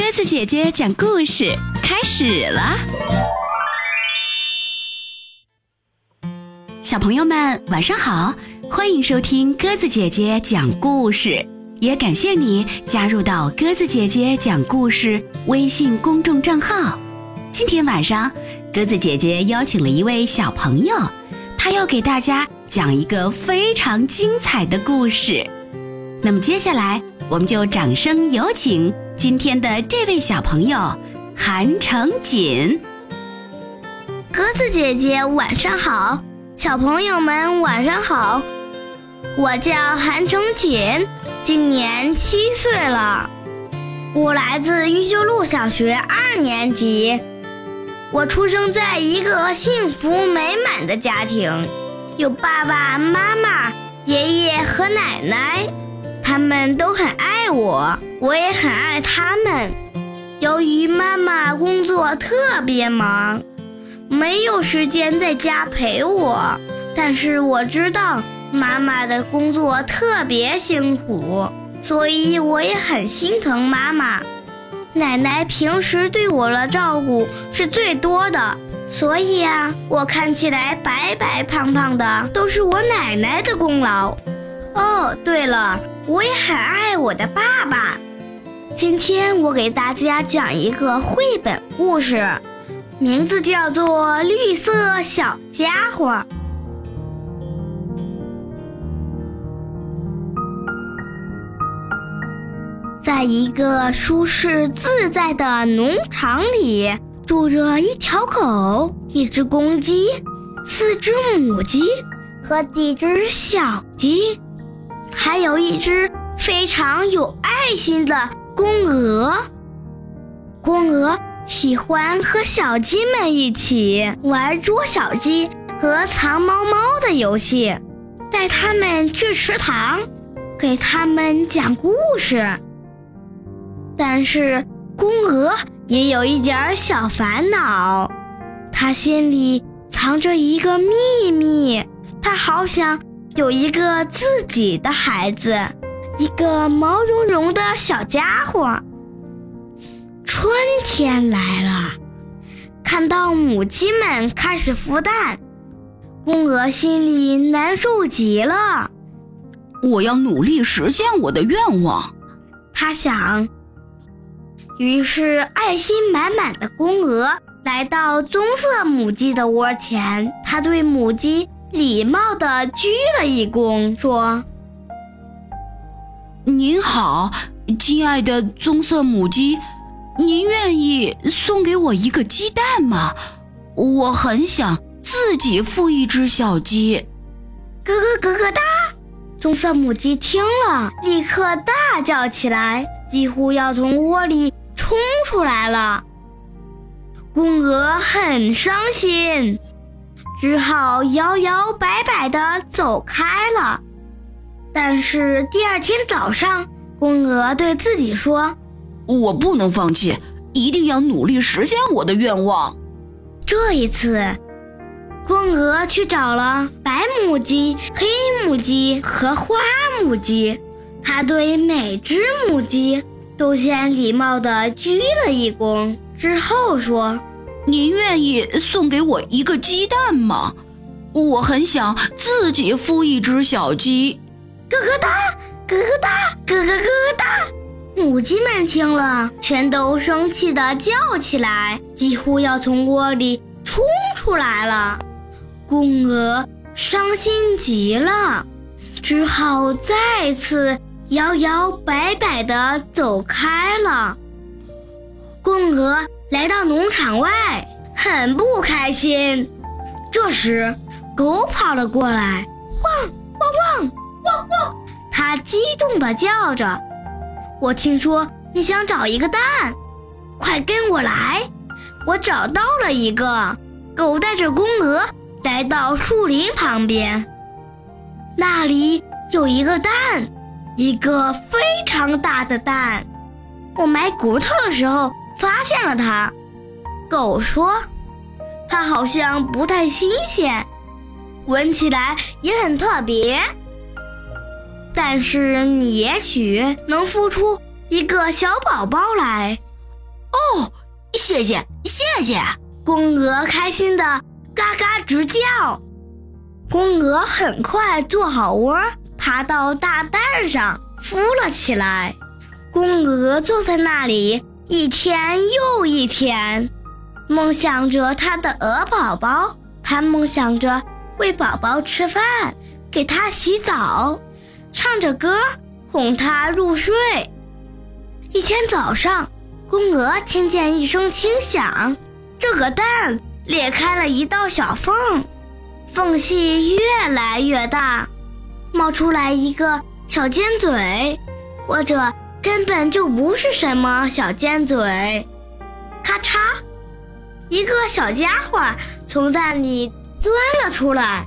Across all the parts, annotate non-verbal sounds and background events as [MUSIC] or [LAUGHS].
鸽子姐姐讲故事开始了，小朋友们晚上好，欢迎收听鸽子姐姐讲故事，也感谢你加入到鸽子姐姐讲故事微信公众账号。今天晚上，鸽子姐姐邀请了一位小朋友，他要给大家讲一个非常精彩的故事。那么接下来，我们就掌声有请今天的这位小朋友韩成锦。鸽子姐姐晚上好，小朋友们晚上好，我叫韩成锦，今年七岁了，我来自玉秀路小学二年级，我出生在一个幸福美满的家庭，有爸爸妈妈、爷爷和奶奶。他们都很爱我，我也很爱他们。由于妈妈工作特别忙，没有时间在家陪我，但是我知道妈妈的工作特别辛苦，所以我也很心疼妈妈。奶奶平时对我的照顾是最多的，所以啊，我看起来白白胖胖的都是我奶奶的功劳。哦，对了。我也很爱我的爸爸。今天我给大家讲一个绘本故事，名字叫做《绿色小家伙》。在一个舒适自在的农场里，住着一条狗、一只公鸡、四只母鸡和几只小鸡。还有一只非常有爱心的公鹅。公鹅喜欢和小鸡们一起玩捉小鸡和藏猫猫的游戏，带它们去池塘，给它们讲故事。但是公鹅也有一点小烦恼，它心里藏着一个秘密，它好想。有一个自己的孩子，一个毛茸茸的小家伙。春天来了，看到母鸡们开始孵蛋，公鹅心里难受极了。我要努力实现我的愿望，他想。于是，爱心满满的公鹅来到棕色母鸡的窝前，他对母鸡。礼貌地鞠了一躬，说：“您好，亲爱的棕色母鸡，您愿意送给我一个鸡蛋吗？我很想自己孵一只小鸡。”咯咯咯咯哒！棕色母鸡听了，立刻大叫起来，几乎要从窝里冲出来了。公鹅很伤心。只好摇摇摆摆地走开了。但是第二天早上，公鹅对自己说：“我不能放弃，一定要努力实现我的愿望。”这一次，公鹅去找了白母鸡、黑母鸡和花母鸡，它对每只母鸡都先礼貌地鞠了一躬，之后说。您愿意送给我一个鸡蛋吗？我很想自己孵一只小鸡。咯咯哒，咯咯哒，咯咯咯哒。母鸡们听了，全都生气地叫起来，几乎要从窝里冲出来了。公鹅伤心极了，只好再次摇摇摆摆地走开了。公鹅。来到农场外，很不开心。这时，狗跑了过来，汪汪汪汪汪！它激动地叫着：“我听说你想找一个蛋，快跟我来！”我找到了一个。狗带着公鹅来到树林旁边，那里有一个蛋，一个非常大的蛋。我埋骨头的时候。发现了它，狗说：“它好像不太新鲜，闻起来也很特别。但是你也许能孵出一个小宝宝来，哦，谢谢谢谢！公鹅开心的嘎嘎直叫。公鹅很快做好窝，爬到大蛋上孵了起来。公鹅坐在那里一天又一天，梦想着它的鹅宝宝。它梦想着喂宝宝吃饭，给它洗澡，唱着歌哄它入睡。一天早上，公鹅听见一声轻响，这个蛋裂开了一道小缝。缝隙越来越大，冒出来一个小尖嘴，或者根本就不是什么小尖嘴。咔嚓，一个小家伙从蛋里钻了出来。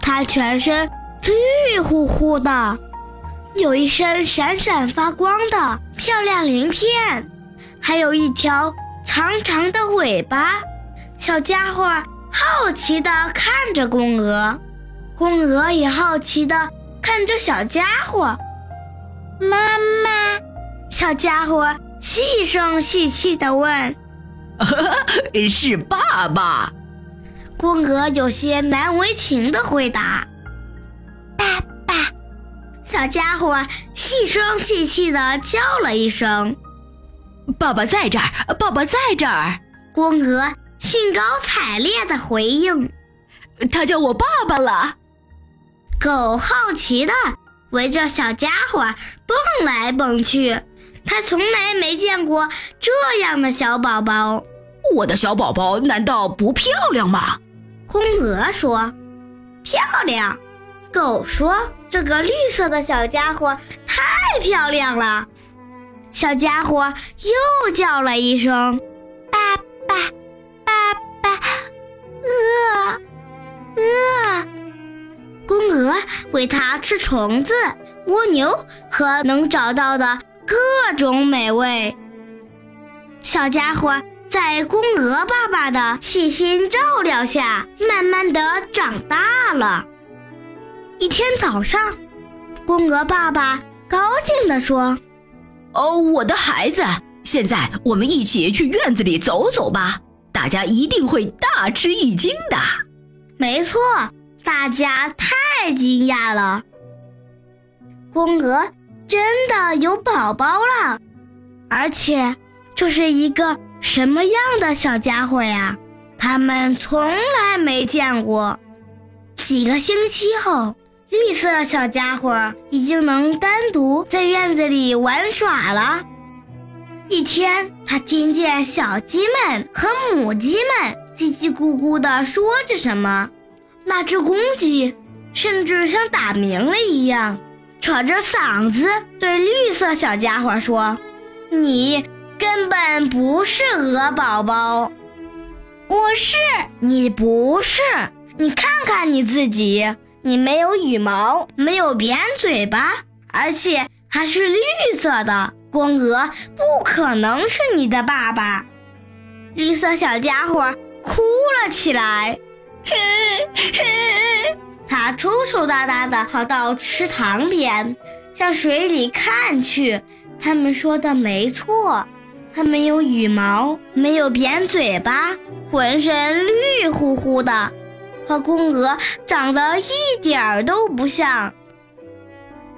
它全身绿乎乎的，有一身闪闪发光的漂亮鳞片，还有一条长长的尾巴。小家伙。好奇地看着公鹅，公鹅也好奇地看着小家伙。妈妈，小家伙细声细气地问：“ [LAUGHS] 是爸爸。”宫格有些难为情的回答：“爸爸。”小家伙细声细气地叫了一声：“爸爸在这儿，爸爸在这儿。”公鹅。兴高采烈的回应：“他叫我爸爸了。”狗好奇的围着小家伙蹦来蹦去，他从来没见过这样的小宝宝。我的小宝宝难道不漂亮吗？公鹅说：“漂亮。”狗说：“这个绿色的小家伙太漂亮了。”小家伙又叫了一声：“爸爸。”饿，饿。公鹅喂它吃虫子、蜗牛和能找到的各种美味。小家伙在公鹅爸爸的细心照料下，慢慢的长大了。一天早上，公鹅爸爸高兴地说：“哦，我的孩子，现在我们一起去院子里走走吧。”大家一定会大吃一惊的。没错，大家太惊讶了。公鹅真的有宝宝了，而且这是一个什么样的小家伙呀？他们从来没见过。几个星期后，绿色小家伙已经能单独在院子里玩耍了。一天，他听见小鸡们和母鸡们叽叽咕咕地说着什么。那只公鸡甚至像打鸣了一样，扯着嗓子对绿色小家伙说：“你根本不是鹅宝宝，我是你不是。你看看你自己，你没有羽毛，没有扁嘴巴，而且还是绿色的。”公鹅不可能是你的爸爸，绿色小家伙哭了起来。[LAUGHS] 他抽抽搭搭的跑到池塘边，向水里看去。他们说的没错，它没有羽毛，没有扁嘴巴，浑身绿乎乎的，和公鹅长得一点儿都不像。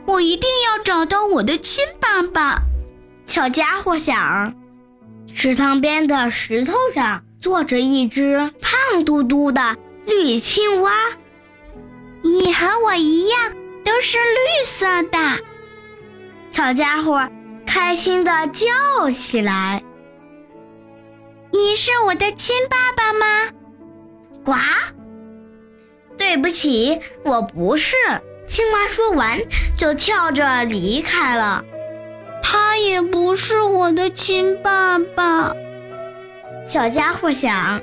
我一定要找到我的亲爸爸。小家伙想，池塘边的石头上坐着一只胖嘟嘟的绿青蛙。你和我一样，都是绿色的。小家伙开心地叫起来：“你是我的亲爸爸吗？”呱！对不起，我不是。青蛙说完，就跳着离开了。他也不是我的亲爸爸，小家伙想。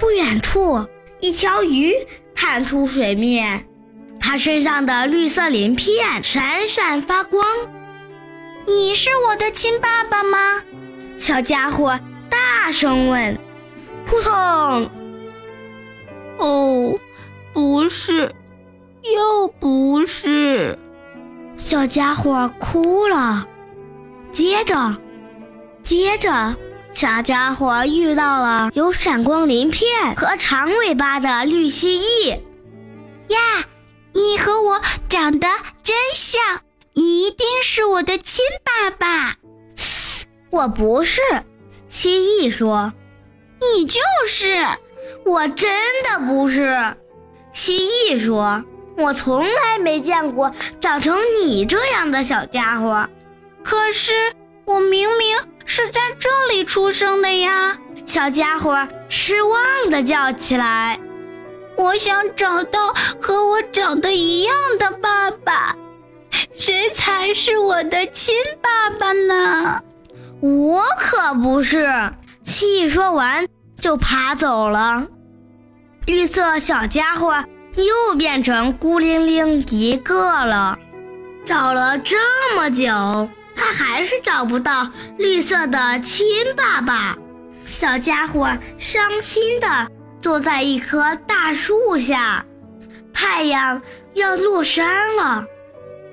不远处，一条鱼探出水面，它身上的绿色鳞片闪闪发光。你是我的亲爸爸吗？小家伙大声问。扑通！哦，不是，又不是。小家伙哭了。接着，接着，小家伙遇到了有闪光鳞片和长尾巴的绿蜥蜴。呀，你和我长得真像，你一定是我的亲爸爸。我不是，蜥蜴说。你就是，我真的不是。蜥蜴说：“我从来没见过长成你这样的小家伙。”可是我明明是在这里出生的呀！小家伙失望地叫起来：“我想找到和我长得一样的爸爸，谁才是我的亲爸爸呢？”我可不是。蜥蜴说完就爬走了。绿色小家伙又变成孤零零一个了，找了这么久，他还是找不到绿色的亲爸爸。小家伙伤心地坐在一棵大树下，太阳要落山了，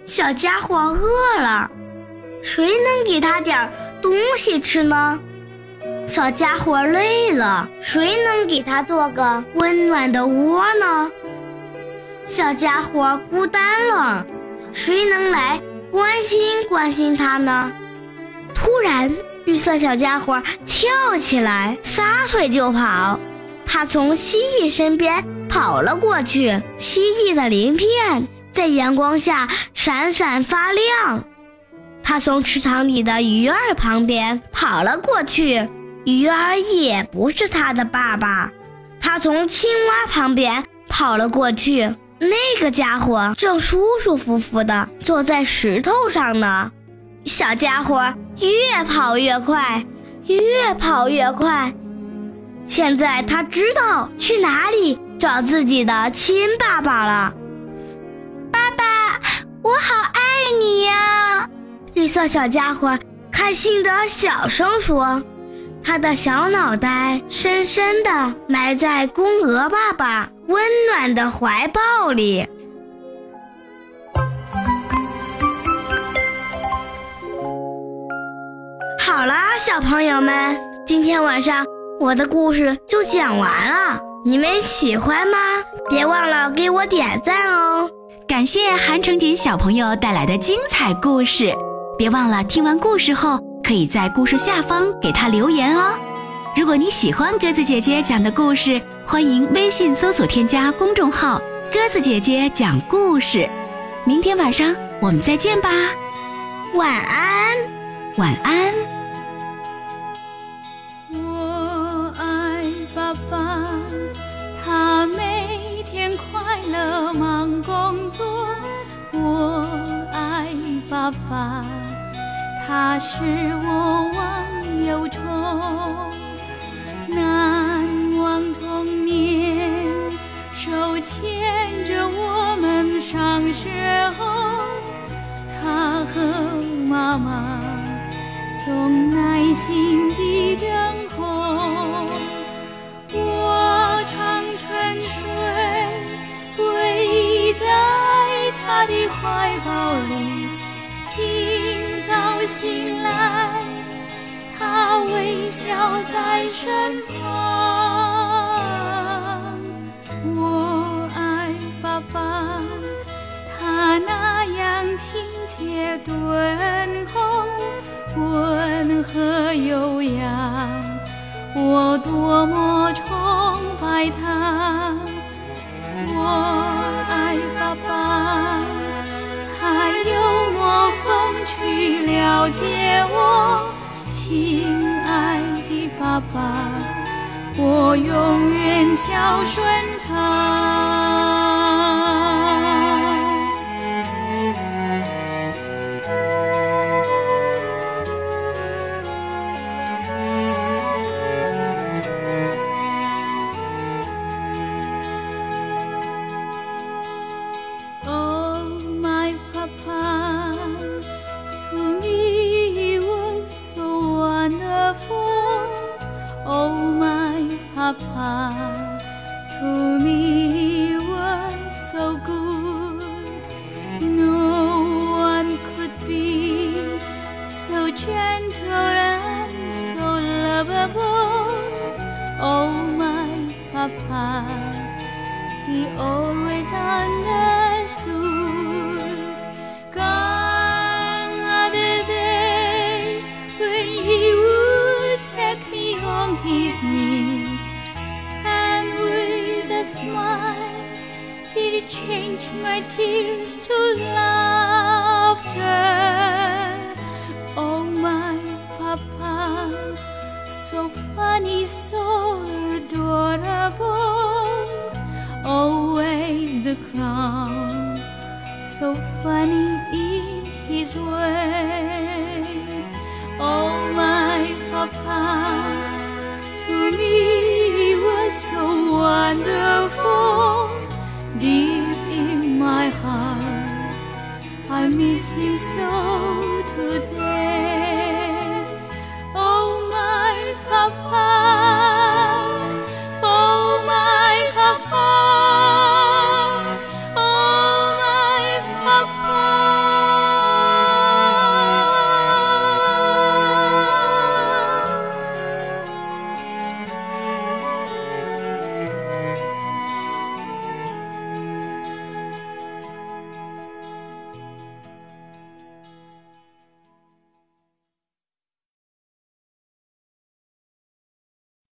小家伙饿了，谁能给他点东西吃呢？小家伙累了，谁能给他做个温暖的窝呢？小家伙孤单了，谁能来关心关心他呢？突然，绿色小家伙跳起来，撒腿就跑。他从蜥蜴身边跑了过去，蜥蜴的鳞片在阳光下闪闪发亮。他从池塘里的鱼儿旁边跑了过去。鱼儿也不是他的爸爸，他从青蛙旁边跑了过去。那个家伙正舒舒服服的坐在石头上呢。小家伙越跑越快，越跑越快。现在他知道去哪里找自己的亲爸爸了。爸爸，我好爱你呀！绿色小家伙开心的小声说。他的小脑袋深深的埋在公鹅爸爸温暖的怀抱里。好啦，小朋友们，今天晚上我的故事就讲完了，你们喜欢吗？别忘了给我点赞哦！感谢韩成锦小朋友带来的精彩故事，别忘了听完故事后。可以在故事下方给他留言哦。如果你喜欢鸽子姐姐讲的故事，欢迎微信搜索添加公众号“鸽子姐姐讲故事”。明天晚上我们再见吧，晚安，晚安。我爱爸爸，他每天快乐忙工作。我爱爸爸。他是我忘忧愁，们上学后，他和妈妈总耐心地等候。我常沉睡，偎依在他的怀抱里。清早醒来，他微笑在身旁。亲切敦厚，温和优雅，我多么崇拜他。我爱爸爸，他幽默风趣。了解我，亲爱的爸爸，我永远孝顺 funny, so adorable. Always the crown. so funny in his way. Oh, my papa, to me he was so wonderful.